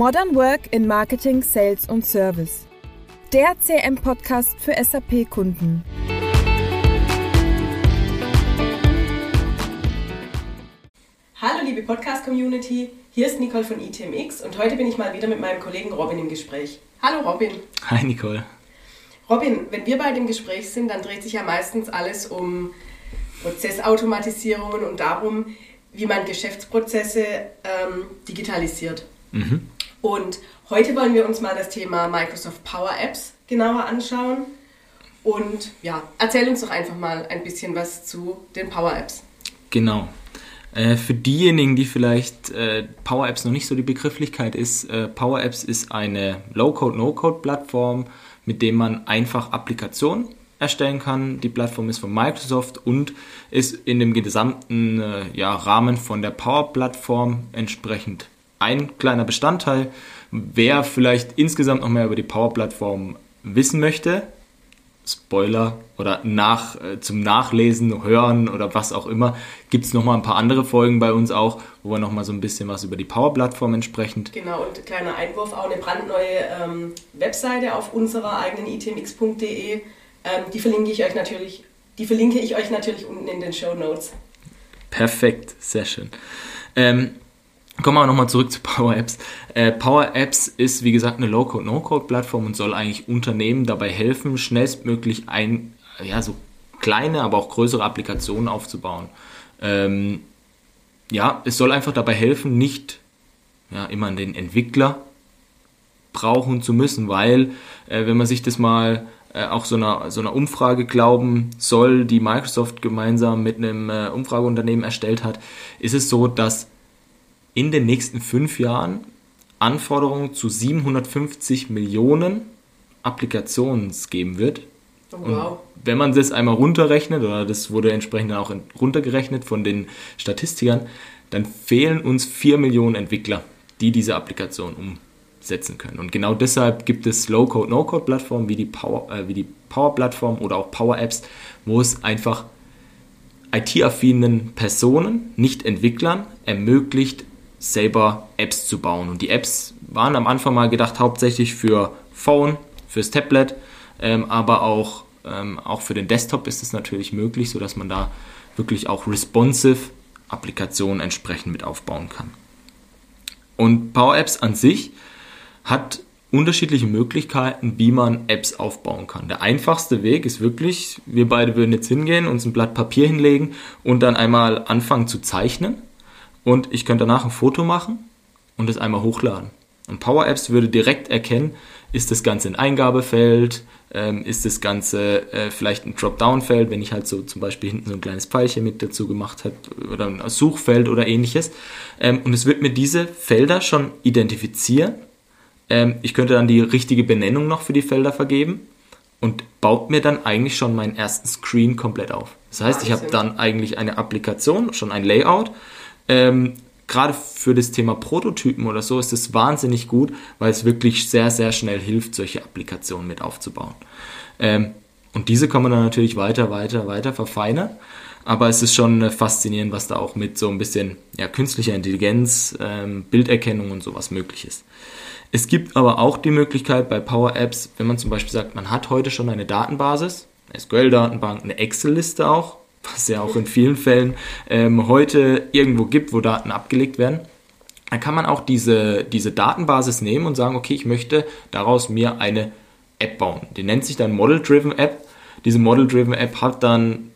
Modern Work in Marketing, Sales und Service. Der CM-Podcast für SAP-Kunden. Hallo liebe Podcast-Community, hier ist Nicole von ITMX und heute bin ich mal wieder mit meinem Kollegen Robin im Gespräch. Hallo Robin. Hi Nicole. Robin, wenn wir beide im Gespräch sind, dann dreht sich ja meistens alles um Prozessautomatisierungen und darum, wie man Geschäftsprozesse ähm, digitalisiert. Mhm. Und heute wollen wir uns mal das Thema Microsoft Power Apps genauer anschauen. Und ja, erzähl uns doch einfach mal ein bisschen was zu den Power Apps. Genau. Äh, für diejenigen, die vielleicht äh, Power Apps noch nicht so die Begrifflichkeit ist, äh, Power Apps ist eine Low-Code, No-Code-Plattform, mit dem man einfach Applikationen erstellen kann. Die Plattform ist von Microsoft und ist in dem gesamten äh, ja, Rahmen von der Power-Plattform entsprechend ein kleiner Bestandteil. Wer vielleicht insgesamt noch mehr über die Power-Plattform wissen möchte, Spoiler oder nach, äh, zum Nachlesen, Hören oder was auch immer, gibt es nochmal ein paar andere Folgen bei uns auch, wo wir nochmal so ein bisschen was über die Power-Plattform entsprechend. Genau, und kleiner Einwurf, auch eine brandneue ähm, Webseite auf unserer eigenen itmx.de. Ähm, die verlinke ich euch natürlich, die verlinke ich euch natürlich unten in den Show Notes. Perfekt, sehr schön. Ähm, Kommen wir nochmal zurück zu Power Apps. Äh, Power Apps ist, wie gesagt, eine Low-Code, No-Code-Plattform und soll eigentlich Unternehmen dabei helfen, schnellstmöglich ein, ja, so kleine, aber auch größere Applikationen aufzubauen. Ähm, ja, es soll einfach dabei helfen, nicht ja, immer den Entwickler brauchen zu müssen, weil, äh, wenn man sich das mal äh, auch so einer, so einer Umfrage glauben soll, die Microsoft gemeinsam mit einem äh, Umfrageunternehmen erstellt hat, ist es so, dass in den nächsten fünf Jahren Anforderungen zu 750 Millionen Applikationen geben wird. Oh, wow. Und wenn man das einmal runterrechnet, oder das wurde entsprechend auch runtergerechnet von den Statistikern, dann fehlen uns 4 Millionen Entwickler, die diese Applikation umsetzen können. Und genau deshalb gibt es Low-Code, No-Code-Plattformen wie die Power, äh, wie die Power-Plattform oder auch Power-Apps, wo es einfach IT-affinen Personen, nicht Entwicklern, ermöglicht, selber Apps zu bauen. Und die Apps waren am Anfang mal gedacht hauptsächlich für Phone, fürs Tablet, ähm, aber auch, ähm, auch für den Desktop ist es natürlich möglich, sodass man da wirklich auch responsive Applikationen entsprechend mit aufbauen kann. Und Power Apps an sich hat unterschiedliche Möglichkeiten, wie man Apps aufbauen kann. Der einfachste Weg ist wirklich, wir beide würden jetzt hingehen, uns ein Blatt Papier hinlegen und dann einmal anfangen zu zeichnen und ich könnte danach ein Foto machen und es einmal hochladen. Und Power Apps würde direkt erkennen, ist das Ganze ein Eingabefeld, ähm, ist das Ganze äh, vielleicht ein Dropdown-Feld, wenn ich halt so zum Beispiel hinten so ein kleines Pfeilchen mit dazu gemacht habe oder ein Suchfeld oder ähnliches. Ähm, und es wird mir diese Felder schon identifizieren. Ähm, ich könnte dann die richtige Benennung noch für die Felder vergeben und baut mir dann eigentlich schon meinen ersten Screen komplett auf. Das heißt, ich habe dann eigentlich eine Applikation, schon ein Layout ähm, Gerade für das Thema Prototypen oder so ist es wahnsinnig gut, weil es wirklich sehr, sehr schnell hilft, solche Applikationen mit aufzubauen. Ähm, und diese kann man dann natürlich weiter, weiter, weiter verfeinern. Aber es ist schon faszinierend, was da auch mit so ein bisschen ja, künstlicher Intelligenz, ähm, Bilderkennung und sowas möglich ist. Es gibt aber auch die Möglichkeit bei Power Apps, wenn man zum Beispiel sagt, man hat heute schon eine Datenbasis, eine SQL-Datenbank, eine Excel-Liste auch, was ja auch in vielen Fällen ähm, heute irgendwo gibt, wo Daten abgelegt werden, dann kann man auch diese, diese Datenbasis nehmen und sagen, okay, ich möchte daraus mir eine App bauen. Die nennt sich dann Model-Driven App. Diese Model-Driven App hat dann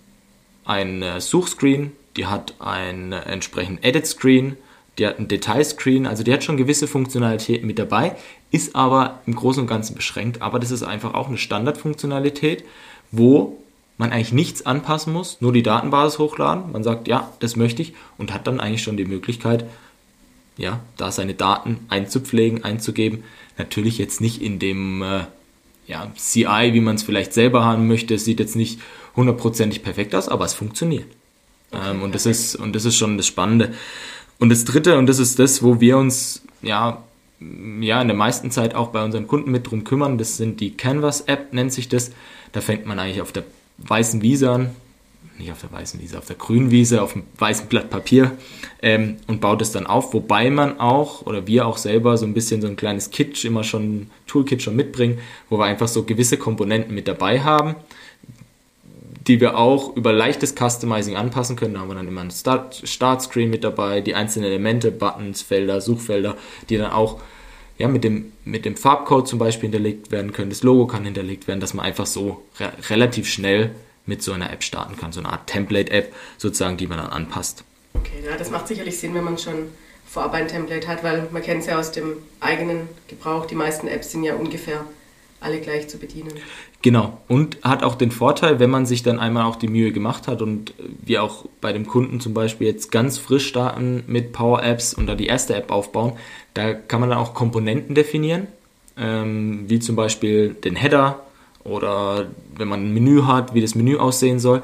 ein Suchscreen, die hat einen entsprechenden Edit-Screen, die hat einen Detail-Screen, also die hat schon gewisse Funktionalitäten mit dabei, ist aber im Großen und Ganzen beschränkt. Aber das ist einfach auch eine Standardfunktionalität, wo man eigentlich nichts anpassen muss, nur die Datenbasis hochladen. Man sagt, ja, das möchte ich und hat dann eigentlich schon die Möglichkeit, ja, da seine Daten einzupflegen, einzugeben. Natürlich jetzt nicht in dem äh, ja, CI, wie man es vielleicht selber haben möchte. Es sieht jetzt nicht hundertprozentig perfekt aus, aber es funktioniert. Okay, ähm, und, das ist, und das ist schon das Spannende. Und das Dritte, und das ist das, wo wir uns ja, ja in der meisten Zeit auch bei unseren Kunden mit drum kümmern, das sind die Canvas-App, nennt sich das. Da fängt man eigentlich auf der weißen Wiese an. nicht auf der weißen Wiese, auf der grünen Wiese, auf dem weißen Blatt Papier ähm, und baut es dann auf, wobei man auch oder wir auch selber so ein bisschen so ein kleines Kit immer schon, Toolkit schon mitbringen, wo wir einfach so gewisse Komponenten mit dabei haben, die wir auch über leichtes Customizing anpassen können. Da haben wir dann immer ein Start, Startscreen mit dabei, die einzelnen Elemente, Buttons, Felder, Suchfelder, die dann auch ja, mit, dem, mit dem Farbcode zum Beispiel hinterlegt werden können. Das Logo kann hinterlegt werden, dass man einfach so re relativ schnell mit so einer App starten kann. So eine Art Template-App sozusagen, die man dann anpasst. Okay, ja, das macht sicherlich Sinn, wenn man schon vorab ein Template hat, weil man kennt es ja aus dem eigenen Gebrauch. Die meisten Apps sind ja ungefähr alle gleich zu bedienen. Genau. Und hat auch den Vorteil, wenn man sich dann einmal auch die Mühe gemacht hat und wir auch bei dem Kunden zum Beispiel jetzt ganz frisch starten mit Power Apps und da die erste App aufbauen, da kann man dann auch Komponenten definieren, ähm, wie zum Beispiel den Header oder wenn man ein Menü hat, wie das Menü aussehen soll.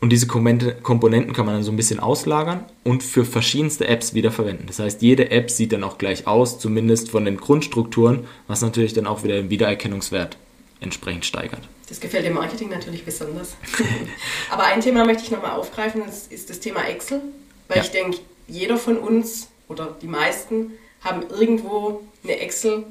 Und diese Komponenten kann man dann so ein bisschen auslagern und für verschiedenste Apps wieder verwenden. Das heißt, jede App sieht dann auch gleich aus, zumindest von den Grundstrukturen, was natürlich dann auch wieder den Wiedererkennungswert entsprechend steigert. Das gefällt dem Marketing natürlich besonders. Aber ein Thema möchte ich nochmal aufgreifen, das ist das Thema Excel, weil ja. ich denke, jeder von uns oder die meisten haben irgendwo eine Excel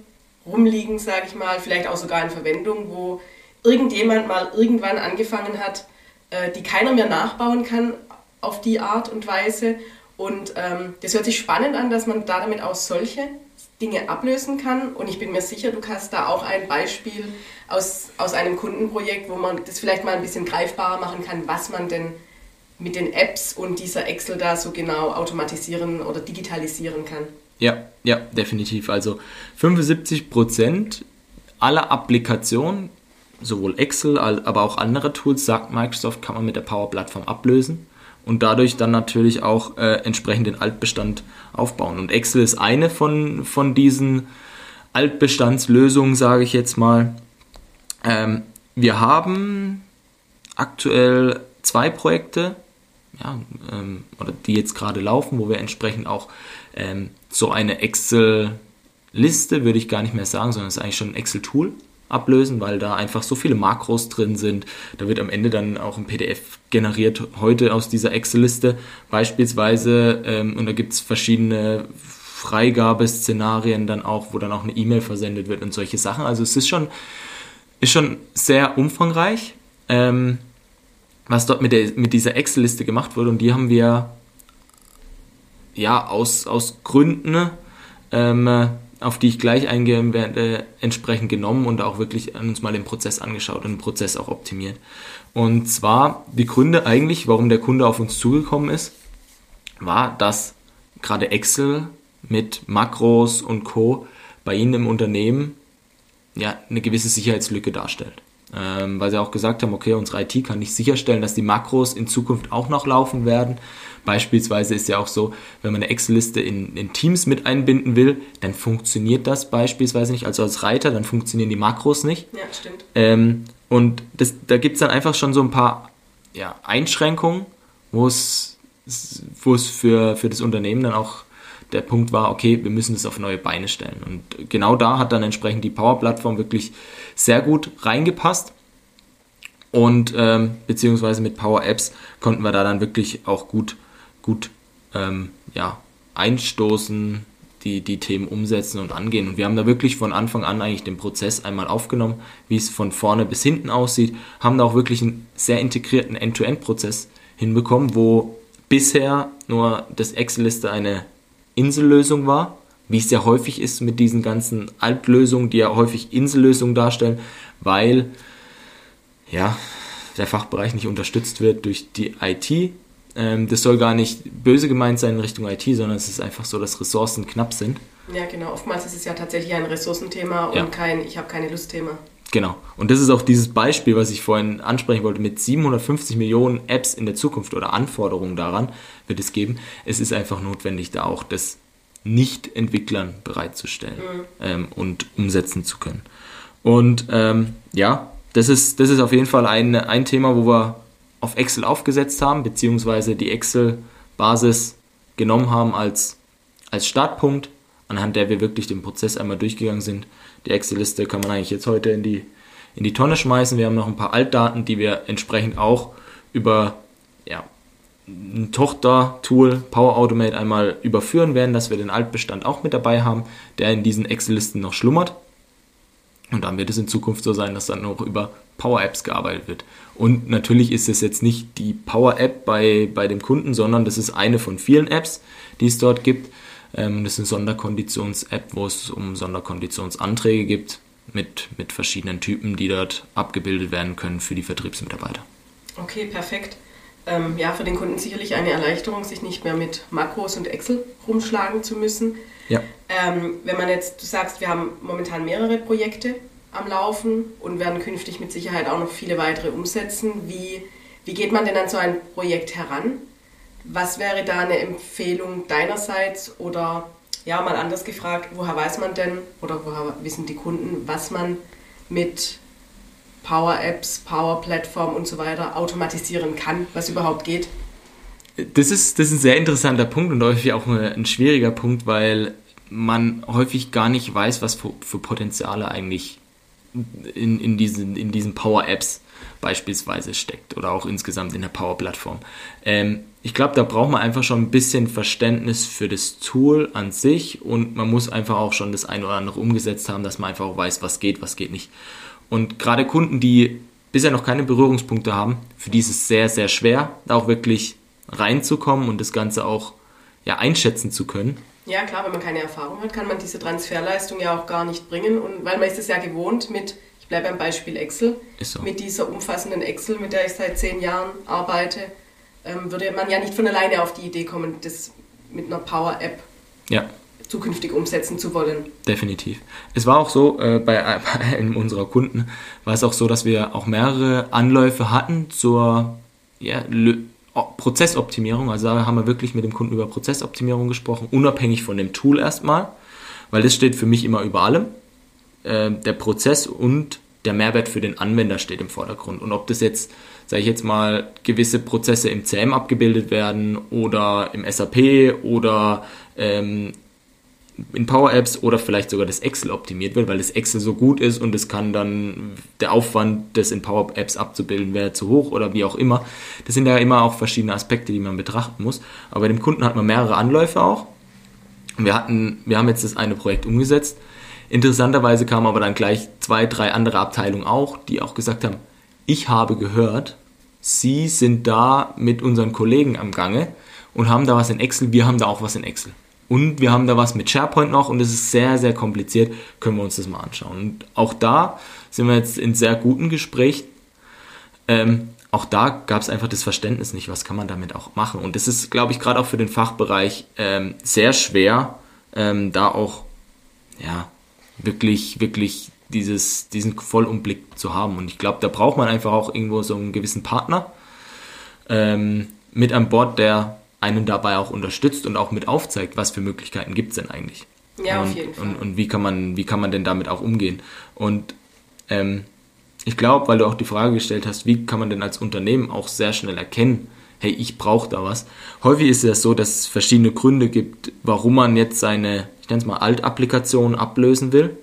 rumliegen, sage ich mal, vielleicht auch sogar in Verwendung, wo irgendjemand mal irgendwann angefangen hat, äh, die keiner mehr nachbauen kann auf die Art und Weise. Und ähm, das hört sich spannend an, dass man da damit auch solche Dinge ablösen kann. Und ich bin mir sicher, du hast da auch ein Beispiel aus, aus einem Kundenprojekt, wo man das vielleicht mal ein bisschen greifbarer machen kann, was man denn mit den Apps und dieser Excel da so genau automatisieren oder digitalisieren kann. Ja, ja, definitiv. Also 75 Prozent aller Applikationen, sowohl Excel, aber auch andere Tools, sagt Microsoft, kann man mit der Power Plattform ablösen und dadurch dann natürlich auch äh, entsprechend den Altbestand aufbauen. Und Excel ist eine von, von diesen Altbestandslösungen, sage ich jetzt mal. Ähm, wir haben aktuell zwei Projekte, ja, ähm, oder die jetzt gerade laufen, wo wir entsprechend auch ähm, so eine Excel-Liste, würde ich gar nicht mehr sagen, sondern es ist eigentlich schon ein Excel-Tool ablösen, weil da einfach so viele Makros drin sind. Da wird am Ende dann auch ein PDF generiert, heute aus dieser Excel-Liste beispielsweise. Ähm, und da gibt es verschiedene Freigabeszenarien dann auch, wo dann auch eine E-Mail versendet wird und solche Sachen. Also es ist schon, ist schon sehr umfangreich, ähm, was dort mit, der, mit dieser Excel-Liste gemacht wurde. Und die haben wir ja aus, aus Gründen ähm, auf die ich gleich eingehen werde, entsprechend genommen und auch wirklich uns mal den Prozess angeschaut und den Prozess auch optimiert. Und zwar die Gründe eigentlich, warum der Kunde auf uns zugekommen ist, war, dass gerade Excel mit Makros und Co. bei Ihnen im Unternehmen ja eine gewisse Sicherheitslücke darstellt. Ähm, weil sie auch gesagt haben, okay, unsere IT kann nicht sicherstellen, dass die Makros in Zukunft auch noch laufen werden Beispielsweise ist ja auch so, wenn man eine Excel-Liste in, in, Teams mit einbinden will, dann funktioniert das beispielsweise nicht. Also als Reiter, dann funktionieren die Makros nicht. Ja, stimmt. Ähm, und das, da gibt es dann einfach schon so ein paar ja, Einschränkungen, wo es, wo es für, für das Unternehmen dann auch der Punkt war, okay, wir müssen das auf neue Beine stellen. Und genau da hat dann entsprechend die Power-Plattform wirklich sehr gut reingepasst. Und ähm, beziehungsweise mit Power Apps konnten wir da dann wirklich auch gut gut ähm, ja, einstoßen, die, die Themen umsetzen und angehen. Und wir haben da wirklich von Anfang an eigentlich den Prozess einmal aufgenommen, wie es von vorne bis hinten aussieht, haben da auch wirklich einen sehr integrierten End-to-End-Prozess hinbekommen, wo bisher nur das Excel-Liste eine Insellösung war, wie es ja häufig ist mit diesen ganzen Altlösungen, die ja häufig Insellösungen darstellen, weil ja, der Fachbereich nicht unterstützt wird durch die IT, ähm, das soll gar nicht böse gemeint sein in Richtung IT, sondern es ist einfach so, dass Ressourcen knapp sind. Ja, genau. Oftmals ist es ja tatsächlich ein Ressourcenthema und ja. kein Ich habe keine Lust-Thema. Genau. Und das ist auch dieses Beispiel, was ich vorhin ansprechen wollte, mit 750 Millionen Apps in der Zukunft oder Anforderungen daran wird es geben. Es ist einfach notwendig, da auch das Nicht-Entwicklern bereitzustellen mhm. ähm, und umsetzen zu können. Und ähm, ja, das ist, das ist auf jeden Fall ein, ein Thema, wo wir auf Excel aufgesetzt haben, beziehungsweise die Excel-Basis genommen haben als, als Startpunkt, anhand der wir wirklich den Prozess einmal durchgegangen sind. Die Excel-Liste kann man eigentlich jetzt heute in die, in die Tonne schmeißen. Wir haben noch ein paar Altdaten, die wir entsprechend auch über ja, ein Tochter-Tool Power Automate einmal überführen werden, dass wir den Altbestand auch mit dabei haben, der in diesen Excel-Listen noch schlummert. Und dann wird es in Zukunft so sein, dass dann noch über Power Apps gearbeitet wird. Und natürlich ist es jetzt nicht die Power App bei, bei dem Kunden, sondern das ist eine von vielen Apps, die es dort gibt. Ähm, das ist eine Sonderkonditions-App, wo es um Sonderkonditionsanträge gibt mit, mit verschiedenen Typen, die dort abgebildet werden können für die Vertriebsmitarbeiter. Okay, perfekt. Ähm, ja, für den Kunden sicherlich eine Erleichterung, sich nicht mehr mit Makros und Excel rumschlagen zu müssen. Ja. Ähm, wenn man jetzt, du sagst, wir haben momentan mehrere Projekte am Laufen und werden künftig mit Sicherheit auch noch viele weitere umsetzen. Wie, wie geht man denn an so ein Projekt heran? Was wäre da eine Empfehlung deinerseits oder ja, mal anders gefragt, woher weiß man denn oder woher wissen die Kunden, was man mit Power Apps, Power Plattform und so weiter automatisieren kann, was überhaupt geht? Das ist, das ist ein sehr interessanter Punkt und häufig auch ein schwieriger Punkt, weil man häufig gar nicht weiß, was für, für Potenziale eigentlich in, in, diesen, in diesen Power Apps beispielsweise steckt oder auch insgesamt in der Power Plattform. Ähm, ich glaube, da braucht man einfach schon ein bisschen Verständnis für das Tool an sich und man muss einfach auch schon das eine oder andere umgesetzt haben, dass man einfach auch weiß, was geht, was geht nicht. Und gerade Kunden, die bisher noch keine Berührungspunkte haben, für die ist es sehr, sehr schwer, da auch wirklich reinzukommen und das Ganze auch ja, einschätzen zu können. Ja, klar, wenn man keine Erfahrung hat, kann man diese Transferleistung ja auch gar nicht bringen. Und weil man ist es ja gewohnt mit, ich bleibe beim Beispiel Excel, so. mit dieser umfassenden Excel, mit der ich seit zehn Jahren arbeite, ähm, würde man ja nicht von alleine auf die Idee kommen, das mit einer Power-App ja. zukünftig umsetzen zu wollen. Definitiv. Es war auch so, äh, bei, bei einem unserer Kunden war es auch so, dass wir auch mehrere Anläufe hatten zur ja, Prozessoptimierung. Also da haben wir wirklich mit dem Kunden über Prozessoptimierung gesprochen, unabhängig von dem Tool erstmal, weil das steht für mich immer über allem. Äh, der Prozess und der Mehrwert für den Anwender steht im Vordergrund. Und ob das jetzt, sage ich jetzt mal, gewisse Prozesse im CM abgebildet werden oder im SAP oder ähm, in Power Apps oder vielleicht sogar das Excel optimiert wird, weil das Excel so gut ist und es kann dann der Aufwand, das in Power Apps abzubilden, wäre zu hoch oder wie auch immer. Das sind ja immer auch verschiedene Aspekte, die man betrachten muss. Aber bei dem Kunden hat man mehrere Anläufe auch. Wir hatten, wir haben jetzt das eine Projekt umgesetzt. Interessanterweise kamen aber dann gleich zwei, drei andere Abteilungen auch, die auch gesagt haben, ich habe gehört, Sie sind da mit unseren Kollegen am Gange und haben da was in Excel, wir haben da auch was in Excel. Und wir haben da was mit SharePoint noch und es ist sehr, sehr kompliziert. Können wir uns das mal anschauen. Und auch da sind wir jetzt in sehr guten Gesprächen. Ähm, auch da gab es einfach das Verständnis nicht, was kann man damit auch machen. Und das ist, glaube ich, gerade auch für den Fachbereich ähm, sehr schwer, ähm, da auch ja, wirklich, wirklich dieses, diesen Vollumblick zu haben. Und ich glaube, da braucht man einfach auch irgendwo so einen gewissen Partner ähm, mit an Bord, der einen dabei auch unterstützt und auch mit aufzeigt, was für Möglichkeiten gibt es denn eigentlich. Ja, und, auf jeden Fall. Und, und, wie, kann man, wie kann man denn damit auch umgehen? Und ähm, ich glaube, weil du auch die Frage gestellt hast, wie kann man denn als Unternehmen auch sehr schnell erkennen, hey, ich brauche da was. Häufig ist es so, dass es verschiedene Gründe gibt, warum man jetzt seine, ich nenne es mal, Alt-Applikation ablösen will.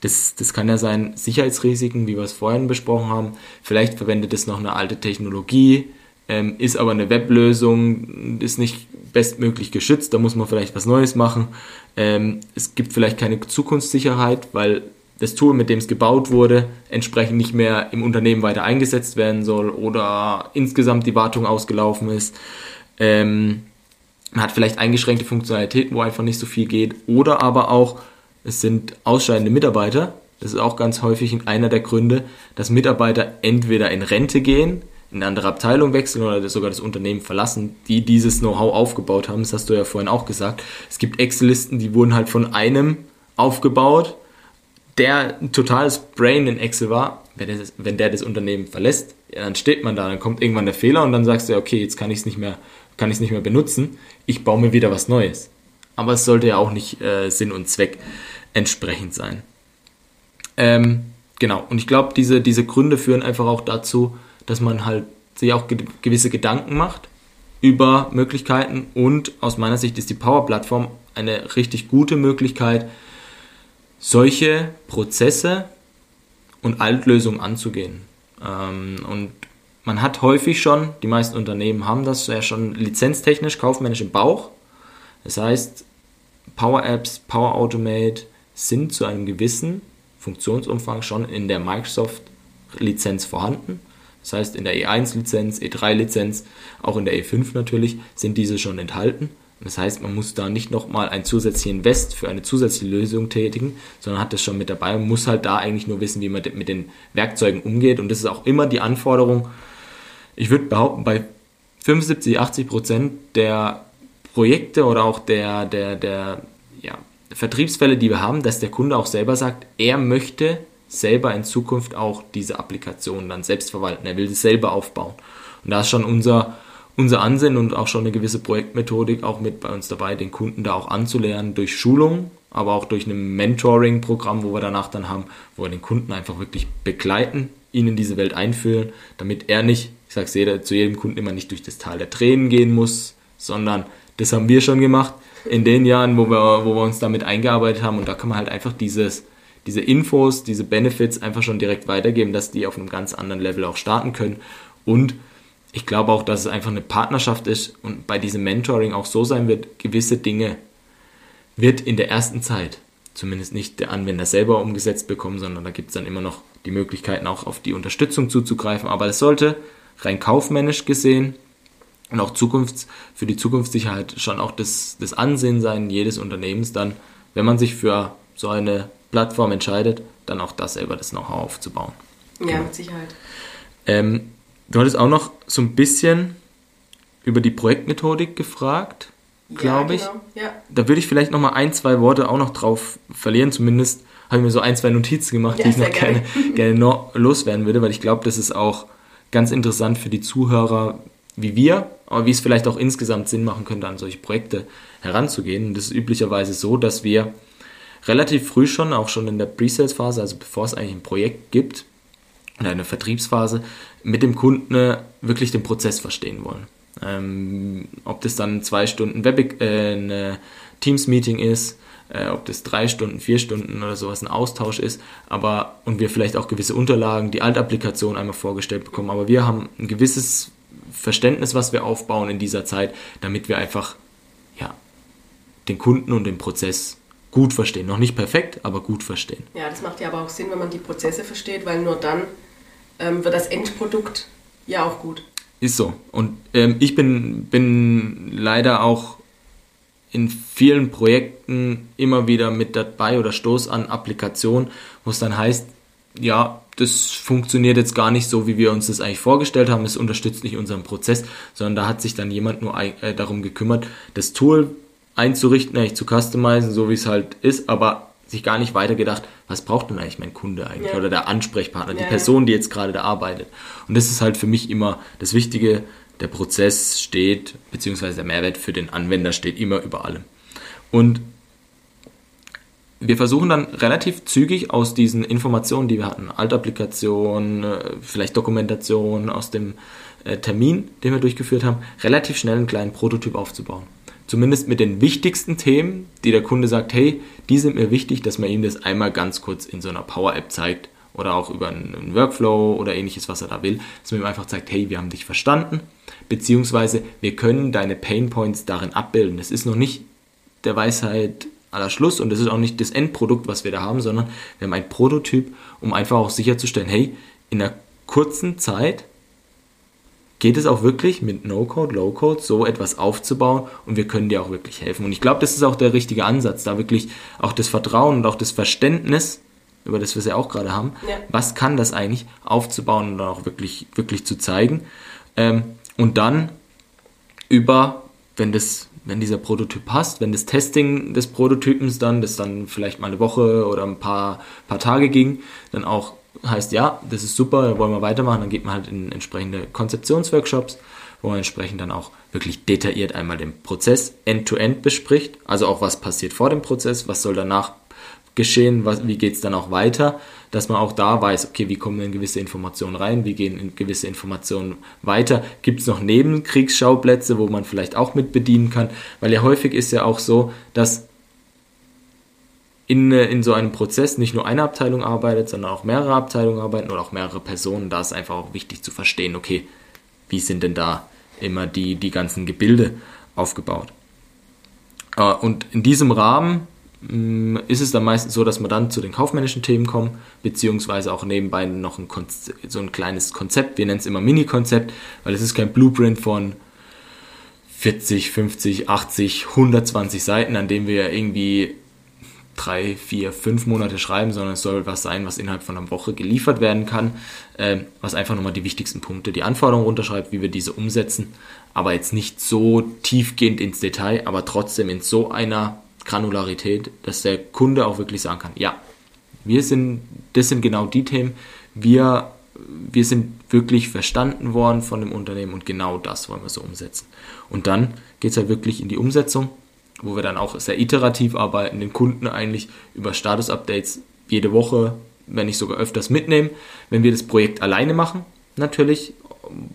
Das, das kann ja sein Sicherheitsrisiken, wie wir es vorhin besprochen haben. Vielleicht verwendet es noch eine alte Technologie, ähm, ist aber eine Weblösung, ist nicht bestmöglich geschützt, da muss man vielleicht was Neues machen. Ähm, es gibt vielleicht keine Zukunftssicherheit, weil das Tool, mit dem es gebaut wurde, entsprechend nicht mehr im Unternehmen weiter eingesetzt werden soll oder insgesamt die Wartung ausgelaufen ist. Ähm, man hat vielleicht eingeschränkte Funktionalitäten, wo einfach nicht so viel geht. Oder aber auch, es sind ausscheidende Mitarbeiter. Das ist auch ganz häufig einer der Gründe, dass Mitarbeiter entweder in Rente gehen, in eine andere Abteilung wechseln oder sogar das Unternehmen verlassen, die dieses Know-how aufgebaut haben. Das hast du ja vorhin auch gesagt. Es gibt Excel-Listen, die wurden halt von einem aufgebaut, der ein totales Brain in Excel war. Wenn der, wenn der das Unternehmen verlässt, ja, dann steht man da, dann kommt irgendwann der Fehler und dann sagst du, okay, jetzt kann ich es nicht mehr, kann ich es nicht mehr benutzen. Ich baue mir wieder was Neues. Aber es sollte ja auch nicht äh, Sinn und Zweck entsprechend sein. Ähm, genau. Und ich glaube, diese, diese Gründe führen einfach auch dazu, dass man halt sich auch gewisse Gedanken macht über Möglichkeiten und aus meiner Sicht ist die Power-Plattform eine richtig gute Möglichkeit, solche Prozesse und Altlösungen anzugehen. Ähm, und man hat häufig schon, die meisten Unternehmen haben das ja schon lizenztechnisch, kaufmännisch im Bauch. Das heißt, Power Apps, Power Automate sind zu einem gewissen Funktionsumfang schon in der Microsoft-Lizenz vorhanden. Das heißt, in der E1-Lizenz, E3-Lizenz, auch in der E5 natürlich, sind diese schon enthalten. Das heißt, man muss da nicht nochmal einen zusätzlichen Invest für eine zusätzliche Lösung tätigen, sondern hat das schon mit dabei und muss halt da eigentlich nur wissen, wie man mit den Werkzeugen umgeht. Und das ist auch immer die Anforderung, ich würde behaupten, bei 75, 80 Prozent der Projekte oder auch der, der, der ja, Vertriebsfälle, die wir haben, dass der Kunde auch selber sagt, er möchte selber in Zukunft auch diese Applikation dann selbst verwalten. Er will sie selber aufbauen. Und da ist schon unser, unser Ansinnen und auch schon eine gewisse Projektmethodik auch mit bei uns dabei, den Kunden da auch anzulernen durch Schulung, aber auch durch ein Mentoring-Programm, wo wir danach dann haben, wo wir den Kunden einfach wirklich begleiten, ihn in diese Welt einführen, damit er nicht, ich sage es zu jedem Kunden immer nicht durch das Tal der Tränen gehen muss, sondern das haben wir schon gemacht in den Jahren, wo wir, wo wir uns damit eingearbeitet haben und da kann man halt einfach dieses diese Infos, diese Benefits einfach schon direkt weitergeben, dass die auf einem ganz anderen Level auch starten können. Und ich glaube auch, dass es einfach eine Partnerschaft ist und bei diesem Mentoring auch so sein wird, gewisse Dinge wird in der ersten Zeit zumindest nicht der Anwender selber umgesetzt bekommen, sondern da gibt es dann immer noch die Möglichkeiten auch auf die Unterstützung zuzugreifen. Aber es sollte rein kaufmännisch gesehen und auch Zukunfts-, für die Zukunftssicherheit schon auch das, das Ansehen sein jedes Unternehmens dann, wenn man sich für so eine Plattform entscheidet, dann auch das selber das Know-how aufzubauen. Ja, genau. mit Sicherheit. Ähm, du hattest auch noch so ein bisschen über die Projektmethodik gefragt, glaube ja, genau. ich. Ja. Da würde ich vielleicht noch mal ein, zwei Worte auch noch drauf verlieren. Zumindest habe ich mir so ein, zwei Notizen gemacht, ja, die ich noch gerne, gerne noch loswerden würde, weil ich glaube, das ist auch ganz interessant für die Zuhörer wie wir, aber wie es vielleicht auch insgesamt Sinn machen könnte, an solche Projekte heranzugehen. Und das ist üblicherweise so, dass wir relativ früh schon, auch schon in der Pre-Sales-Phase, also bevor es eigentlich ein Projekt gibt, in einer Vertriebsphase, mit dem Kunden äh, wirklich den Prozess verstehen wollen. Ähm, ob das dann zwei Stunden Web äh, Teams-Meeting ist, äh, ob das drei Stunden, vier Stunden oder sowas ein Austausch ist, aber und wir vielleicht auch gewisse Unterlagen, die Altapplikation einmal vorgestellt bekommen, aber wir haben ein gewisses Verständnis, was wir aufbauen in dieser Zeit, damit wir einfach ja, den Kunden und den Prozess gut verstehen. Noch nicht perfekt, aber gut verstehen. Ja, das macht ja aber auch Sinn, wenn man die Prozesse versteht, weil nur dann ähm, wird das Endprodukt ja auch gut. Ist so. Und ähm, ich bin, bin leider auch in vielen Projekten immer wieder mit dabei oder stoß an Applikationen, wo es dann heißt, ja, das funktioniert jetzt gar nicht so, wie wir uns das eigentlich vorgestellt haben. Es unterstützt nicht unseren Prozess, sondern da hat sich dann jemand nur äh, darum gekümmert, das Tool einzurichten, eigentlich zu customizen, so wie es halt ist, aber sich gar nicht weiter gedacht, was braucht denn eigentlich mein Kunde eigentlich ja. oder der Ansprechpartner, die ja, Person, die jetzt gerade da arbeitet. Und das ist halt für mich immer das Wichtige, der Prozess steht, beziehungsweise der Mehrwert für den Anwender steht immer über allem. Und wir versuchen dann relativ zügig aus diesen Informationen, die wir hatten, Altapplikation, äh, vielleicht Dokumentation aus dem äh, Termin, den wir durchgeführt haben, relativ schnell einen kleinen Prototyp aufzubauen zumindest mit den wichtigsten Themen, die der Kunde sagt, hey, die sind mir wichtig, dass man ihm das einmal ganz kurz in so einer Power-App zeigt oder auch über einen Workflow oder ähnliches, was er da will, dass man ihm einfach sagt, hey, wir haben dich verstanden, beziehungsweise wir können deine Pain Points darin abbilden. Das ist noch nicht der Weisheit aller Schluss und das ist auch nicht das Endprodukt, was wir da haben, sondern wir haben ein Prototyp, um einfach auch sicherzustellen, hey, in einer kurzen Zeit geht es auch wirklich mit No-Code, Low-Code so etwas aufzubauen und wir können dir auch wirklich helfen. Und ich glaube, das ist auch der richtige Ansatz, da wirklich auch das Vertrauen und auch das Verständnis, über das wir es ja auch gerade haben, ja. was kann das eigentlich aufzubauen und dann auch wirklich, wirklich zu zeigen. Ähm, und dann über, wenn das wenn dieser Prototyp passt, wenn das Testing des Prototypens dann, das dann vielleicht mal eine Woche oder ein paar, paar Tage ging, dann auch heißt, ja, das ist super, wollen wir weitermachen, dann geht man halt in entsprechende Konzeptionsworkshops, wo man entsprechend dann auch wirklich detailliert einmal den Prozess end-to-end -end bespricht, also auch was passiert vor dem Prozess, was soll danach geschehen, was, wie geht es dann auch weiter, dass man auch da weiß, okay, wie kommen denn gewisse Informationen rein, wie gehen gewisse Informationen weiter, gibt es noch Nebenkriegsschauplätze, wo man vielleicht auch mit bedienen kann, weil ja häufig ist ja auch so, dass in, in so einem Prozess nicht nur eine Abteilung arbeitet, sondern auch mehrere Abteilungen arbeiten oder auch mehrere Personen. Da ist einfach auch wichtig zu verstehen, okay, wie sind denn da immer die, die ganzen Gebilde aufgebaut. Äh, und in diesem Rahmen mm, ist es dann meistens so, dass man dann zu den kaufmännischen Themen kommt, beziehungsweise auch nebenbei noch ein so ein kleines Konzept, wir nennen es immer Mini-Konzept, weil es ist kein Blueprint von 40, 50, 80, 120 Seiten, an dem wir irgendwie drei, vier, fünf Monate schreiben, sondern es soll was sein, was innerhalb von einer Woche geliefert werden kann, äh, was einfach nochmal die wichtigsten Punkte, die Anforderungen runterschreibt, wie wir diese umsetzen, aber jetzt nicht so tiefgehend ins Detail, aber trotzdem in so einer Granularität, dass der Kunde auch wirklich sagen kann, ja, wir sind, das sind genau die Themen, wir, wir sind wirklich verstanden worden von dem Unternehmen und genau das wollen wir so umsetzen. Und dann geht es halt wirklich in die Umsetzung wo wir dann auch sehr iterativ arbeiten, den Kunden eigentlich über Status-Updates jede Woche, wenn nicht sogar öfters mitnehmen. Wenn wir das Projekt alleine machen, natürlich.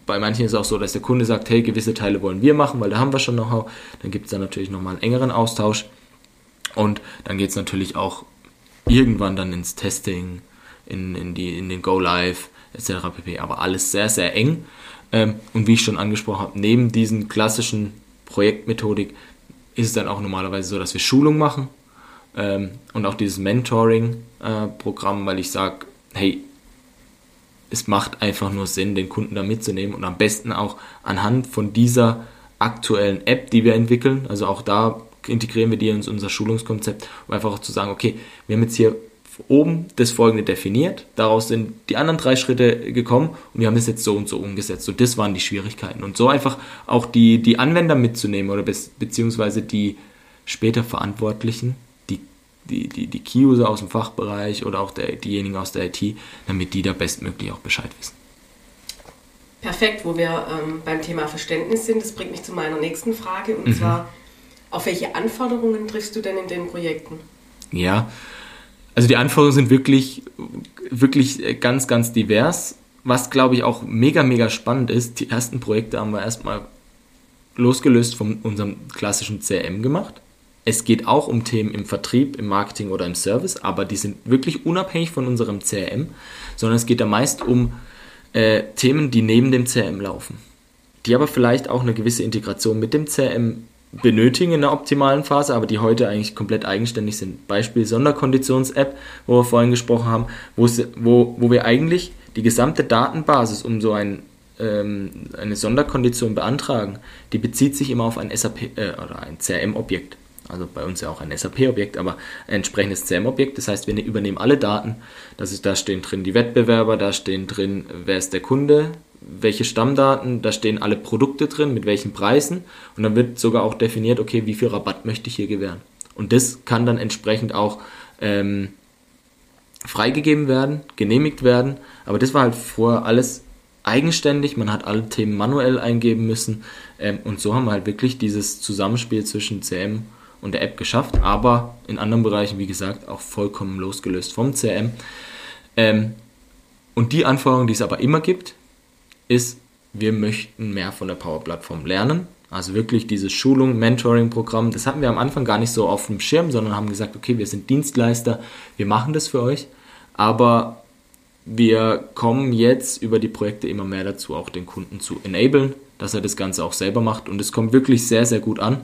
Bei manchen ist es auch so, dass der Kunde sagt, hey, gewisse Teile wollen wir machen, weil da haben wir schon Know-how. Dann gibt es dann natürlich nochmal einen engeren Austausch. Und dann geht es natürlich auch irgendwann dann ins Testing, in, in, die, in den Go-Live etc. pp. Aber alles sehr, sehr eng. Ähm, und wie ich schon angesprochen habe, neben diesen klassischen Projektmethodik ist es dann auch normalerweise so, dass wir Schulung machen ähm, und auch dieses Mentoring-Programm, äh, weil ich sage, hey, es macht einfach nur Sinn, den Kunden da mitzunehmen und am besten auch anhand von dieser aktuellen App, die wir entwickeln, also auch da integrieren wir die in unser Schulungskonzept, um einfach auch zu sagen, okay, wir haben jetzt hier oben das folgende definiert, daraus sind die anderen drei Schritte gekommen und wir haben das jetzt so und so umgesetzt. Und das waren die Schwierigkeiten. Und so einfach auch die, die Anwender mitzunehmen oder be beziehungsweise die später Verantwortlichen, die, die, die, die Key-User aus dem Fachbereich oder auch der, diejenigen aus der IT, damit die da bestmöglich auch Bescheid wissen. Perfekt, wo wir ähm, beim Thema Verständnis sind, das bringt mich zu meiner nächsten Frage und mhm. zwar, auf welche Anforderungen triffst du denn in den Projekten? Ja, also die Anforderungen sind wirklich, wirklich ganz, ganz divers. Was, glaube ich, auch mega, mega spannend ist, die ersten Projekte haben wir erstmal losgelöst von unserem klassischen CRM gemacht. Es geht auch um Themen im Vertrieb, im Marketing oder im Service, aber die sind wirklich unabhängig von unserem CRM, sondern es geht da meist um äh, Themen, die neben dem CRM laufen, die aber vielleicht auch eine gewisse Integration mit dem CRM benötigen in der optimalen Phase, aber die heute eigentlich komplett eigenständig sind. Beispiel Sonderkonditions-App, wo wir vorhin gesprochen haben, wo, wo wir eigentlich die gesamte Datenbasis, um so ein, ähm, eine Sonderkondition beantragen, die bezieht sich immer auf ein SAP äh, oder ein CRM-Objekt. Also bei uns ja auch ein SAP-Objekt, aber ein entsprechendes CRM-Objekt. Das heißt, wir übernehmen alle Daten. Das ist, da stehen drin die Wettbewerber, da stehen drin, wer ist der Kunde, welche Stammdaten, da stehen alle Produkte drin, mit welchen Preisen und dann wird sogar auch definiert, okay, wie viel Rabatt möchte ich hier gewähren. Und das kann dann entsprechend auch ähm, freigegeben werden, genehmigt werden, aber das war halt vorher alles eigenständig, man hat alle Themen manuell eingeben müssen ähm, und so haben wir halt wirklich dieses Zusammenspiel zwischen CM und der App geschafft, aber in anderen Bereichen, wie gesagt, auch vollkommen losgelöst vom CM. Ähm, und die Anforderungen, die es aber immer gibt, ist, wir möchten mehr von der Power-Plattform lernen. Also wirklich dieses Schulung, Mentoring-Programm, das hatten wir am Anfang gar nicht so auf dem Schirm, sondern haben gesagt, okay, wir sind Dienstleister, wir machen das für euch, aber wir kommen jetzt über die Projekte immer mehr dazu, auch den Kunden zu enablen, dass er das Ganze auch selber macht und es kommt wirklich sehr, sehr gut an.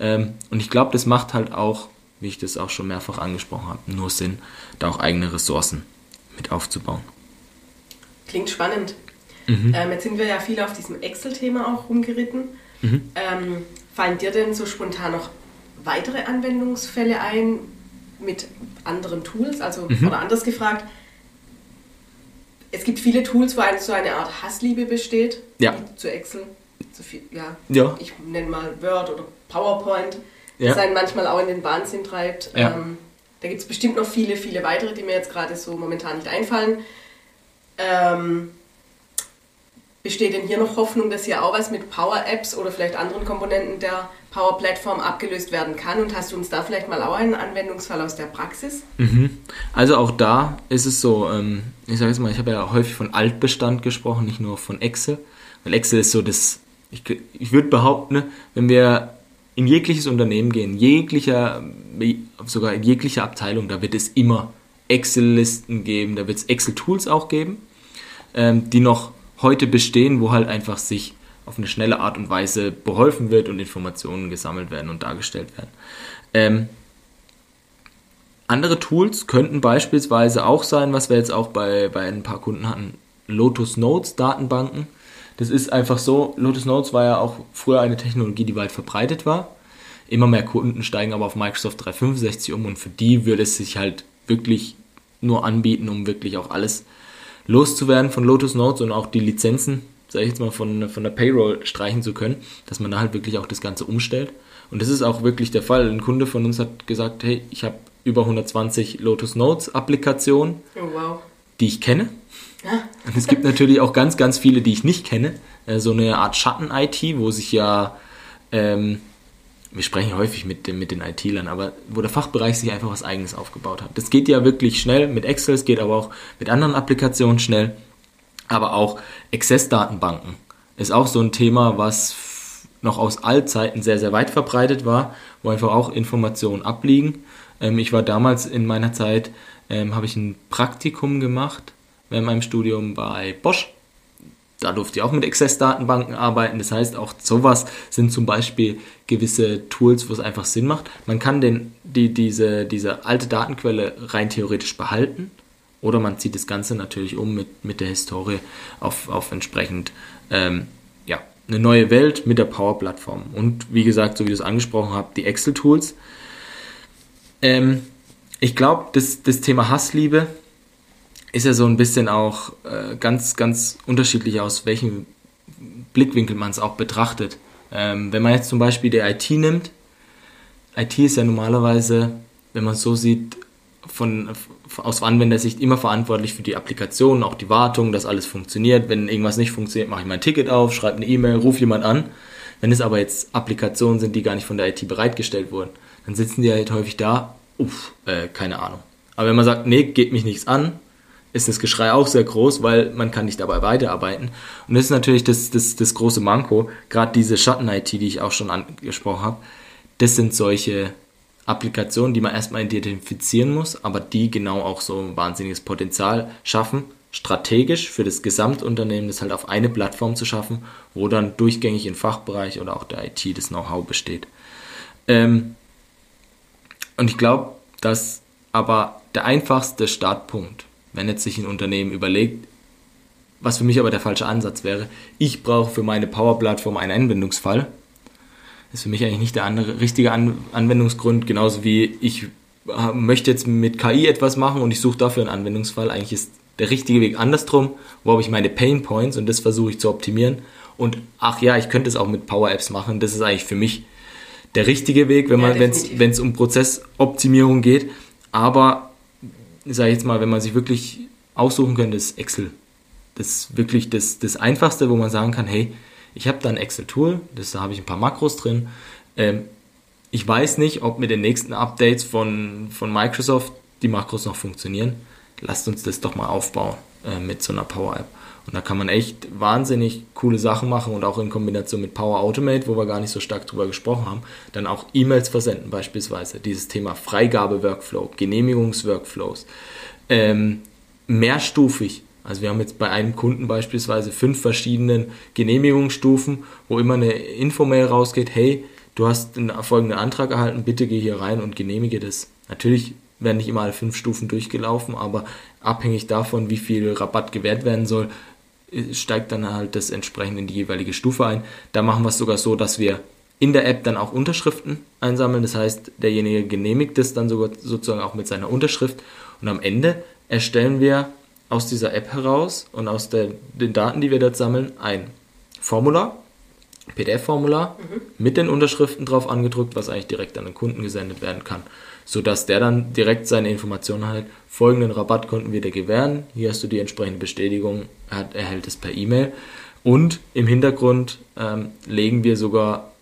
Ähm, und ich glaube, das macht halt auch, wie ich das auch schon mehrfach angesprochen habe, nur Sinn, da auch eigene Ressourcen mit aufzubauen. Klingt spannend. Mhm. Ähm, jetzt sind wir ja viel auf diesem Excel-Thema auch rumgeritten. Mhm. Ähm, fallen dir denn so spontan noch weitere Anwendungsfälle ein mit anderen Tools? Also, mhm. oder anders gefragt, es gibt viele Tools, wo eine, so eine Art Hassliebe besteht ja. zu Excel. Zu viel, ja. ja. Ich nenne mal Word oder PowerPoint, ja. das einen manchmal auch in den Wahnsinn treibt. Ja. Ähm, da gibt es bestimmt noch viele, viele weitere, die mir jetzt gerade so momentan nicht einfallen. Ähm, Besteht denn hier noch Hoffnung, dass hier auch was mit Power Apps oder vielleicht anderen Komponenten der Power Plattform abgelöst werden kann? Und hast du uns da vielleicht mal auch einen Anwendungsfall aus der Praxis? Mhm. Also auch da ist es so, ähm, ich sage jetzt mal, ich habe ja häufig von Altbestand gesprochen, nicht nur von Excel. Weil Excel ist so das, ich, ich würde behaupten, wenn wir in jegliches Unternehmen gehen, jeglicher, sogar in jeglicher Abteilung, da wird es immer Excel-Listen geben, da wird es Excel-Tools auch geben, ähm, die noch heute bestehen, wo halt einfach sich auf eine schnelle Art und Weise beholfen wird und Informationen gesammelt werden und dargestellt werden. Ähm, andere Tools könnten beispielsweise auch sein, was wir jetzt auch bei, bei ein paar Kunden hatten, Lotus Notes Datenbanken. Das ist einfach so, Lotus Notes war ja auch früher eine Technologie, die weit verbreitet war. Immer mehr Kunden steigen aber auf Microsoft 365 um und für die würde es sich halt wirklich nur anbieten, um wirklich auch alles loszuwerden von Lotus Notes und auch die Lizenzen, sage ich jetzt mal, von, von der Payroll streichen zu können, dass man da halt wirklich auch das Ganze umstellt. Und das ist auch wirklich der Fall. Ein Kunde von uns hat gesagt, hey, ich habe über 120 Lotus Notes Applikationen, oh, wow. die ich kenne. Ja. Und es gibt natürlich auch ganz, ganz viele, die ich nicht kenne. Äh, so eine Art Schatten-IT, wo sich ja ähm, wir sprechen häufig mit, mit den IT-Lern, aber wo der Fachbereich sich einfach was Eigenes aufgebaut hat. Das geht ja wirklich schnell mit Excel, es geht aber auch mit anderen Applikationen schnell. Aber auch Access-Datenbanken ist auch so ein Thema, was noch aus Allzeiten sehr, sehr weit verbreitet war, wo einfach auch Informationen abliegen. Ähm, ich war damals in meiner Zeit, ähm, habe ich ein Praktikum gemacht während meinem Studium bei Bosch da durfte ich auch mit Access-Datenbanken arbeiten. Das heißt, auch sowas sind zum Beispiel gewisse Tools, wo es einfach Sinn macht. Man kann den, die, diese, diese alte Datenquelle rein theoretisch behalten oder man zieht das Ganze natürlich um mit, mit der Historie auf, auf entsprechend ähm, ja, eine neue Welt mit der Power-Plattform. Und wie gesagt, so wie du es angesprochen hast, die Excel-Tools. Ähm, ich glaube, das, das Thema Hassliebe ist ja so ein bisschen auch äh, ganz, ganz unterschiedlich, aus welchem Blickwinkel man es auch betrachtet. Ähm, wenn man jetzt zum Beispiel die IT nimmt, IT ist ja normalerweise, wenn man es so sieht, von, aus Anwendersicht immer verantwortlich für die Applikation, auch die Wartung, dass alles funktioniert. Wenn irgendwas nicht funktioniert, mache ich mein Ticket auf, schreibe eine E-Mail, rufe jemand an. Wenn es aber jetzt Applikationen sind, die gar nicht von der IT bereitgestellt wurden, dann sitzen die halt häufig da, uff, äh, keine Ahnung. Aber wenn man sagt, nee, geht mich nichts an, ist das Geschrei auch sehr groß, weil man kann nicht dabei weiterarbeiten. Und das ist natürlich das, das, das große Manko, gerade diese Schatten-IT, die ich auch schon angesprochen habe, das sind solche Applikationen, die man erstmal identifizieren muss, aber die genau auch so ein wahnsinniges Potenzial schaffen, strategisch für das Gesamtunternehmen das halt auf eine Plattform zu schaffen, wo dann durchgängig im Fachbereich oder auch der IT das Know-how besteht. Ähm, und ich glaube, dass aber der einfachste Startpunkt wenn jetzt sich ein Unternehmen überlegt, was für mich aber der falsche Ansatz wäre, ich brauche für meine Power-Plattform einen Anwendungsfall, ist für mich eigentlich nicht der andere, richtige An Anwendungsgrund, genauso wie ich äh, möchte jetzt mit KI etwas machen und ich suche dafür einen Anwendungsfall. Eigentlich ist der richtige Weg andersrum, wo habe ich meine Pain Points und das versuche ich zu optimieren. Und ach ja, ich könnte es auch mit Power Apps machen. Das ist eigentlich für mich der richtige Weg, wenn man, ja, wenn es um Prozessoptimierung geht. Aber sage ich jetzt mal, wenn man sich wirklich aussuchen könnte, ist Excel. Das ist wirklich das, das Einfachste, wo man sagen kann, hey, ich habe da ein Excel-Tool, da habe ich ein paar Makros drin. Ähm, ich weiß nicht, ob mit den nächsten Updates von, von Microsoft die Makros noch funktionieren. Lasst uns das doch mal aufbauen äh, mit so einer Power-App. Und da kann man echt wahnsinnig coole Sachen machen und auch in Kombination mit Power Automate, wo wir gar nicht so stark drüber gesprochen haben, dann auch E-Mails versenden beispielsweise. Dieses Thema Freigabe-Workflow, Genehmigungs-Workflows, ähm, mehrstufig. Also wir haben jetzt bei einem Kunden beispielsweise fünf verschiedenen Genehmigungsstufen, wo immer eine Infomail rausgeht, hey, du hast einen folgenden Antrag erhalten, bitte geh hier rein und genehmige das. Natürlich werden nicht immer alle fünf Stufen durchgelaufen, aber abhängig davon, wie viel Rabatt gewährt werden soll, steigt dann halt das entsprechend in die jeweilige Stufe ein. Da machen wir es sogar so, dass wir in der App dann auch Unterschriften einsammeln. Das heißt, derjenige genehmigt es dann sogar sozusagen auch mit seiner Unterschrift. Und am Ende erstellen wir aus dieser App heraus und aus der, den Daten, die wir dort sammeln, ein Formular, PDF-Formular mhm. mit den Unterschriften drauf angedruckt, was eigentlich direkt an den Kunden gesendet werden kann sodass der dann direkt seine Informationen hat. Folgenden Rabatt konnten wir dir gewähren. Hier hast du die entsprechende Bestätigung, er erhält es per E-Mail. Und im Hintergrund ähm, legen wir sogar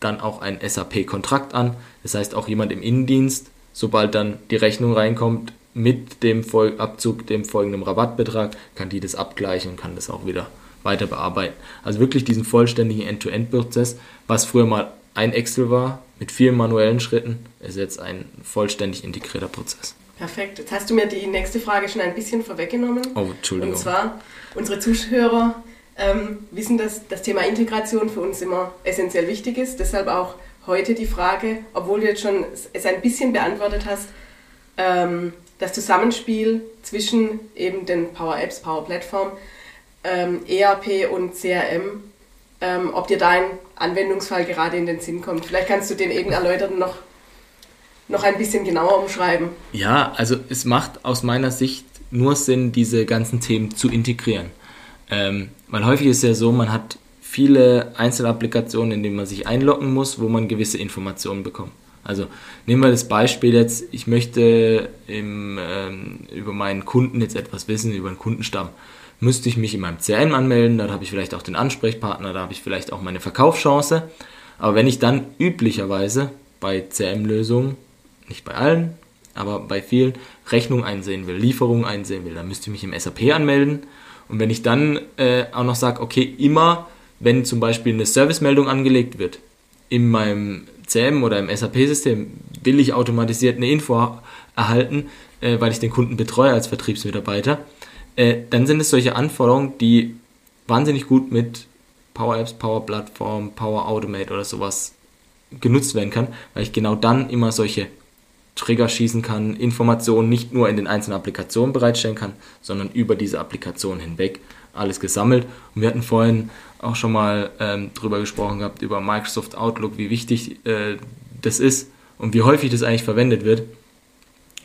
dann auch einen SAP-Kontrakt an. Das heißt, auch jemand im Innendienst, sobald dann die Rechnung reinkommt mit dem Abzug, dem folgenden Rabattbetrag, kann die das abgleichen und kann das auch wieder weiter bearbeiten. Also wirklich diesen vollständigen End-to-End-Prozess, was früher mal ein Excel war mit vielen manuellen Schritten, ist jetzt ein vollständig integrierter Prozess. Perfekt. Jetzt hast du mir die nächste Frage schon ein bisschen vorweggenommen. Oh, Entschuldigung. Und zwar, unsere Zuhörer ähm, wissen, dass das Thema Integration für uns immer essentiell wichtig ist. Deshalb auch heute die Frage, obwohl du jetzt schon es ein bisschen beantwortet hast, ähm, das Zusammenspiel zwischen eben den Power Apps, Power Platform, ähm, ERP und CRM, ähm, ob dir da ein Anwendungsfall gerade in den Sinn kommt. Vielleicht kannst du den eben erläutern noch, noch ein bisschen genauer umschreiben. Ja, also es macht aus meiner Sicht nur Sinn, diese ganzen Themen zu integrieren. Ähm, weil häufig ist es ja so, man hat viele Einzelapplikationen, in denen man sich einloggen muss, wo man gewisse Informationen bekommt. Also nehmen wir das Beispiel jetzt, ich möchte im, ähm, über meinen Kunden jetzt etwas wissen, über einen Kundenstamm. Müsste ich mich in meinem CRM anmelden, dann habe ich vielleicht auch den Ansprechpartner, da habe ich vielleicht auch meine Verkaufschance. Aber wenn ich dann üblicherweise bei CRM-Lösungen, nicht bei allen, aber bei vielen, Rechnung einsehen will, Lieferung einsehen will, dann müsste ich mich im SAP anmelden. Und wenn ich dann äh, auch noch sage, okay, immer wenn zum Beispiel eine Servicemeldung angelegt wird, in meinem CM oder im SAP-System will ich automatisiert eine Info erhalten, äh, weil ich den Kunden betreue als Vertriebsmitarbeiter, äh, dann sind es solche Anforderungen, die wahnsinnig gut mit Power Apps, Power Plattform, Power Automate oder sowas genutzt werden kann, weil ich genau dann immer solche Trigger schießen kann, Informationen nicht nur in den einzelnen Applikationen bereitstellen kann, sondern über diese Applikation hinweg alles gesammelt. Und wir hatten vorhin auch schon mal ähm, drüber gesprochen gehabt, über Microsoft Outlook, wie wichtig äh, das ist und wie häufig das eigentlich verwendet wird.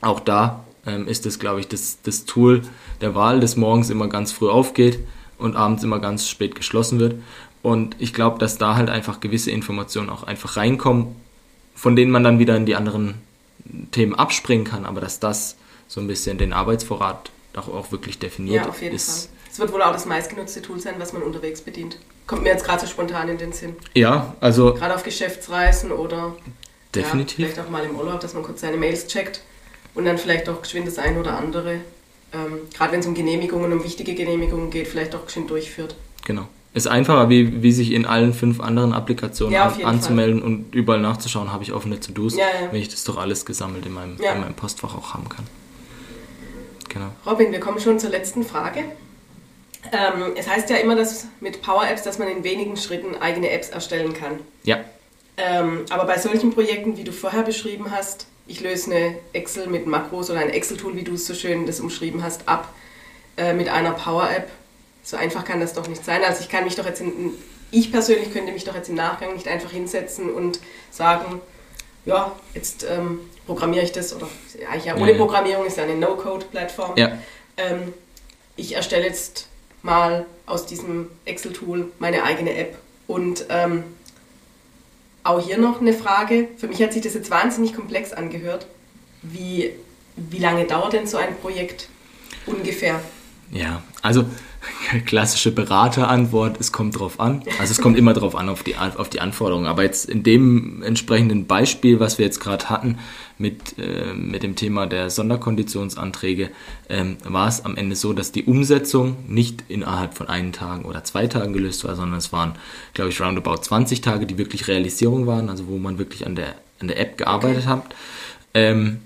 Auch da ähm, ist das, glaube ich, das, das Tool der Wahl, das morgens immer ganz früh aufgeht und abends immer ganz spät geschlossen wird. Und ich glaube, dass da halt einfach gewisse Informationen auch einfach reinkommen, von denen man dann wieder in die anderen Themen abspringen kann, aber dass das so ein bisschen den Arbeitsvorrat auch, auch wirklich definiert ja, auf jeden ist. Fall. Es wird wohl auch das meistgenutzte Tool sein, was man unterwegs bedient. Kommt mir jetzt gerade so spontan in den Sinn. Ja, also. Gerade auf Geschäftsreisen oder. Definitiv. Ja, vielleicht auch mal im Urlaub, dass man kurz seine Mails checkt und dann vielleicht auch geschwind das ein oder andere, ähm, gerade wenn es um Genehmigungen, um wichtige Genehmigungen geht, vielleicht auch geschwind durchführt. Genau. Ist einfacher, wie, wie sich in allen fünf anderen Applikationen Ja, an, anzumelden und überall nachzuschauen, habe ich offene To-Dos, Ja, ja. wenn ich das doch alles gesammelt in meinem, in meinem Postfach auch haben kann. Genau. Robin, wir kommen schon zur letzten Frage. Ähm, es heißt ja immer, dass mit Power Apps, dass man in wenigen Schritten eigene Apps erstellen kann. Ja, Ähm, aber bei solchen Projekten, wie du vorher beschrieben hast, ich löse eine Excel mit Makros oder ein Excel-Tool, wie du es so schön das umschrieben hast, ab äh, mit einer Power-App. So einfach kann das doch nicht sein. Also ich kann mich doch jetzt, in, ich persönlich könnte mich doch jetzt im Nachgang nicht einfach hinsetzen und sagen, ja, jetzt ähm, programmiere ich das, oder eigentlich ja ohne Ja. Programmierung ist ja eine No-Code-Plattform. ja, Ähm, ich erstelle jetzt mal aus diesem Excel-Tool meine eigene App. Und ähm, auch hier noch eine Frage. Für mich hat sich das jetzt wahnsinnig komplex angehört. Wie, wie lange dauert denn so ein Projekt ungefähr? ja. Also klassische Beraterantwort, es kommt drauf an. Also es kommt immer drauf an, auf die, auf die Anforderungen. Aber jetzt in dem entsprechenden Beispiel, was wir jetzt gerade hatten, mit, äh, mit dem Thema der Sonderkonditionsanträge, ähm, war es am Ende so, dass die Umsetzung nicht innerhalb von einen Tagen oder zwei Tagen gelöst war, sondern es waren, glaube ich, roundabout 20 Tage, die wirklich Realisierung waren, also wo man wirklich an der, an der App gearbeitet hat. Ähm,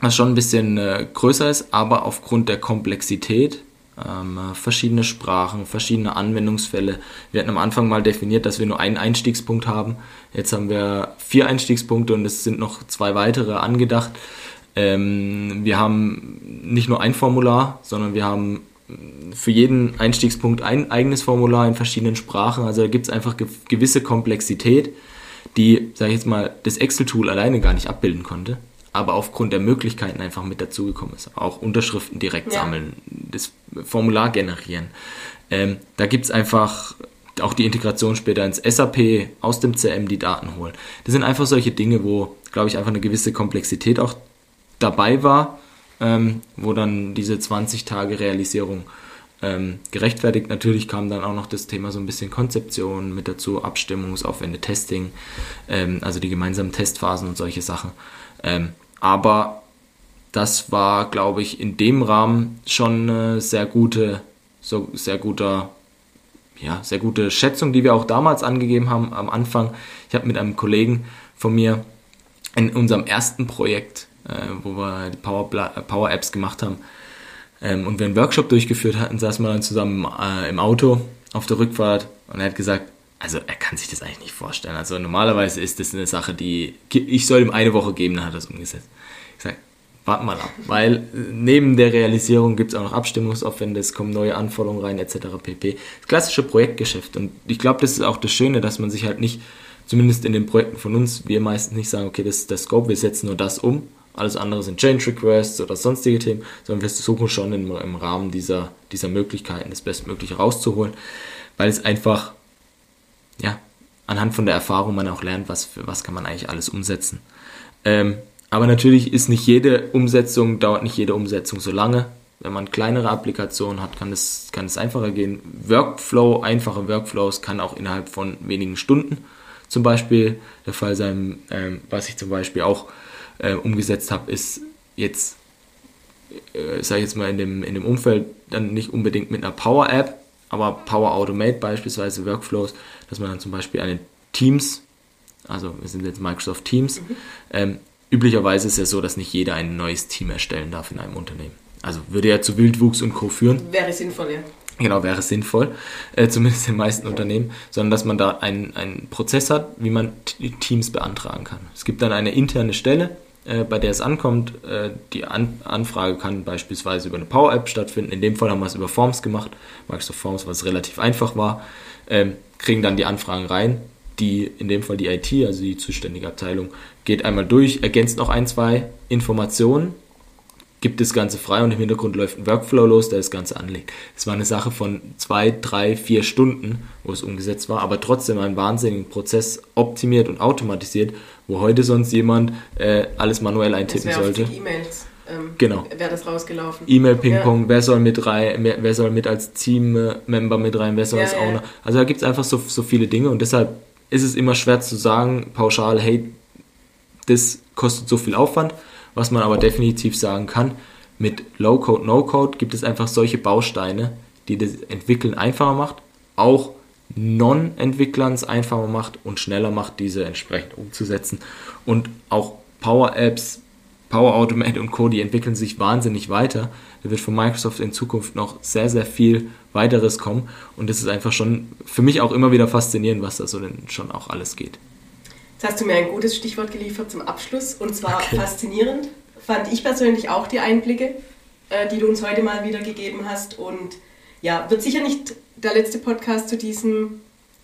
was schon ein bisschen äh, größer ist, aber aufgrund der Komplexität, ähm, äh, verschiedene Sprachen, verschiedene Anwendungsfälle. Wir hatten am Anfang mal definiert, dass wir nur einen Einstiegspunkt haben. Jetzt haben wir vier Einstiegspunkte und es sind noch zwei weitere angedacht. Ähm, wir haben nicht nur ein Formular, sondern wir haben für jeden Einstiegspunkt ein eigenes Formular in verschiedenen Sprachen. Also da gibt es einfach ge gewisse Komplexität, die, sage ich jetzt mal, das Excel-Tool alleine gar nicht abbilden konnte, aber aufgrund der Möglichkeiten einfach mit dazugekommen ist. Auch Unterschriften direkt Ja. sammeln, das Formular generieren. Ähm, da gibt es einfach auch die Integration später ins SAP, aus dem CM die Daten holen. Das sind einfach solche Dinge, wo, glaube ich, einfach eine gewisse Komplexität auch dabei war, ähm, wo dann diese 20 Tage Realisierung ähm, gerechtfertigt. Natürlich kam dann auch noch das Thema so ein bisschen Konzeption mit dazu, Abstimmungsaufwände, Testing, ähm, also die gemeinsamen Testphasen und solche Sachen. Ähm, aber das war, glaube ich, in dem Rahmen schon eine sehr gute, so sehr guter ja, sehr gute Schätzung, die wir auch damals angegeben haben am Anfang. Ich habe mit einem Kollegen von mir in unserem ersten Projekt, äh, wo wir die Power, Power Apps gemacht haben ähm, und wir einen Workshop durchgeführt hatten, saßen wir dann zusammen äh, im Auto auf der Rückfahrt und er hat gesagt, also er kann sich das eigentlich nicht vorstellen. Also normalerweise ist das eine Sache, die ich soll ihm eine Woche geben, dann hat er es umgesetzt. Ich sage, warten mal ab, weil neben der Realisierung gibt es auch noch Abstimmungsaufwände, es kommen neue Anforderungen rein, etc. pp. Das klassische Projektgeschäft. Und ich glaube, das ist auch das Schöne, dass man sich halt nicht, zumindest in den Projekten von uns, wir meistens nicht sagen, okay, das ist der Scope, wir setzen nur das um. Alles andere sind Change Requests oder sonstige Themen, sondern wir versuchen schon im, im Rahmen dieser, dieser Möglichkeiten das Bestmögliche rauszuholen, weil es einfach, ja, anhand von der Erfahrung man auch lernt, was, was kann man eigentlich alles umsetzen. Ähm, aber natürlich ist nicht jede Umsetzung, dauert nicht jede Umsetzung so lange. Wenn man kleinere Applikationen hat, kann es, kann es einfacher gehen. Workflow, einfache Workflows kann auch innerhalb von wenigen Stunden zum Beispiel der Fall sein. Ähm, was ich zum Beispiel auch äh, umgesetzt habe, ist jetzt, äh, sage ich jetzt mal, in dem, in dem Umfeld dann nicht unbedingt mit einer Power App, aber Power Automate beispielsweise Workflows, dass man dann zum Beispiel eine Teams, also wir sind jetzt Microsoft Teams, mhm. ähm, üblicherweise ist es ja so, dass nicht jeder ein neues Team erstellen darf in einem Unternehmen. Also würde ja zu Wildwuchs und Co. führen. Wäre sinnvoll, ja. Genau, wäre sinnvoll, äh, zumindest in den meisten Unternehmen, sondern dass man da einen, einen Prozess hat, wie man Teams beantragen kann. Es gibt dann eine interne Stelle, äh, bei der es ankommt. Äh, die An Anfrage kann beispielsweise über eine Power App stattfinden. In dem Fall haben wir es über Forms gemacht, Microsoft Forms, was relativ einfach war. Ähm, kriegen dann die Anfragen rein, die in dem Fall die IT, also die zuständige Abteilung, geht einmal durch, ergänzt noch ein, zwei Informationen, gibt das Ganze frei und im Hintergrund läuft ein Workflow los, der das Ganze anlegt. Es war eine Sache von zwei, drei, vier Stunden, wo es umgesetzt war, aber trotzdem einen wahnsinnigen Prozess optimiert und automatisiert, wo heute sonst jemand äh, alles manuell eintippen das sollte. E-Mails. Ähm, genau. Wäre das rausgelaufen. E-Mail-Ping-Pong, ja. wer soll mit rein, wer soll mit als Team-Member mit rein, wer soll ja, als Owner. Ja. Also da gibt es einfach so, so viele Dinge und deshalb ist es immer schwer zu sagen, pauschal, hey, das kostet so viel Aufwand. Was man aber definitiv sagen kann, mit Low-Code, No-Code gibt es einfach solche Bausteine, die das Entwickeln einfacher macht, auch Non-Entwicklern es einfacher macht und schneller macht, diese entsprechend umzusetzen. Und auch Power-Apps, Power Automate und Co., die entwickeln sich wahnsinnig weiter. Da wird von Microsoft in Zukunft noch sehr, sehr viel weiteres kommen. Und das ist einfach schon für mich auch immer wieder faszinierend, was da so denn schon auch alles geht. Jetzt hast du mir ein gutes Stichwort geliefert zum Abschluss und zwar okay. faszinierend. Fand ich persönlich auch die Einblicke, äh, die du uns heute mal wieder gegeben hast. Und ja, wird sicher nicht der letzte Podcast zu diesem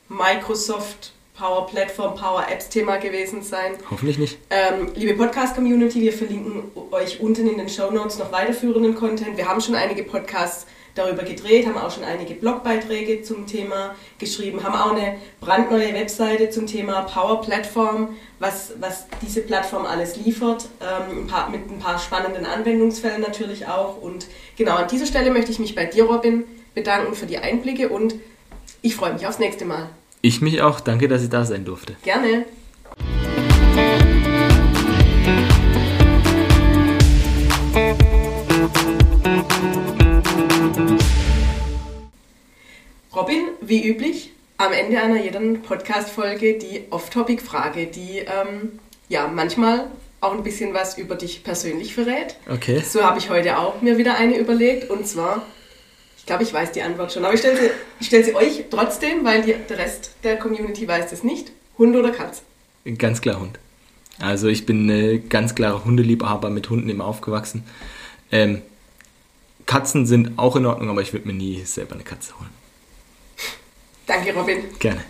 Microsoft Power Platform, Power Apps Thema gewesen sein. Hoffentlich nicht. Ähm, liebe Podcast Community, wir verlinken euch unten in den Show Notes noch weiterführenden Content. Wir haben schon einige Podcasts darüber gedreht, haben auch schon einige Blogbeiträge zum Thema geschrieben, haben auch eine brandneue Webseite zum Thema Power Platform, was, was diese Plattform alles liefert, ähm, ein paar, mit ein paar spannenden Anwendungsfällen natürlich auch. Und genau an dieser Stelle möchte ich mich bei dir, Robin, bedanken für die Einblicke und ich freue mich aufs nächste Mal. Ich mich auch. Danke, dass ich da sein durfte. Gerne. Robin, wie üblich, am Ende einer jeden Podcast-Folge die Off-Topic-Frage, die ähm, ja manchmal auch ein bisschen was über dich persönlich verrät. Okay. So habe ich heute auch mir wieder eine überlegt und zwar, ich glaube, ich weiß die Antwort schon, aber ich stelle sie, stell sie euch trotzdem, weil die, der Rest der Community weiß es nicht. Hund oder Katz? Ganz klar Hund. Also ich bin eine ganz klare Hundeliebhaber mit Hunden immer aufgewachsen. Ähm, Katzen sind auch in Ordnung, aber ich würde mir nie selber eine Katze holen. Danke, Robin. Gerne.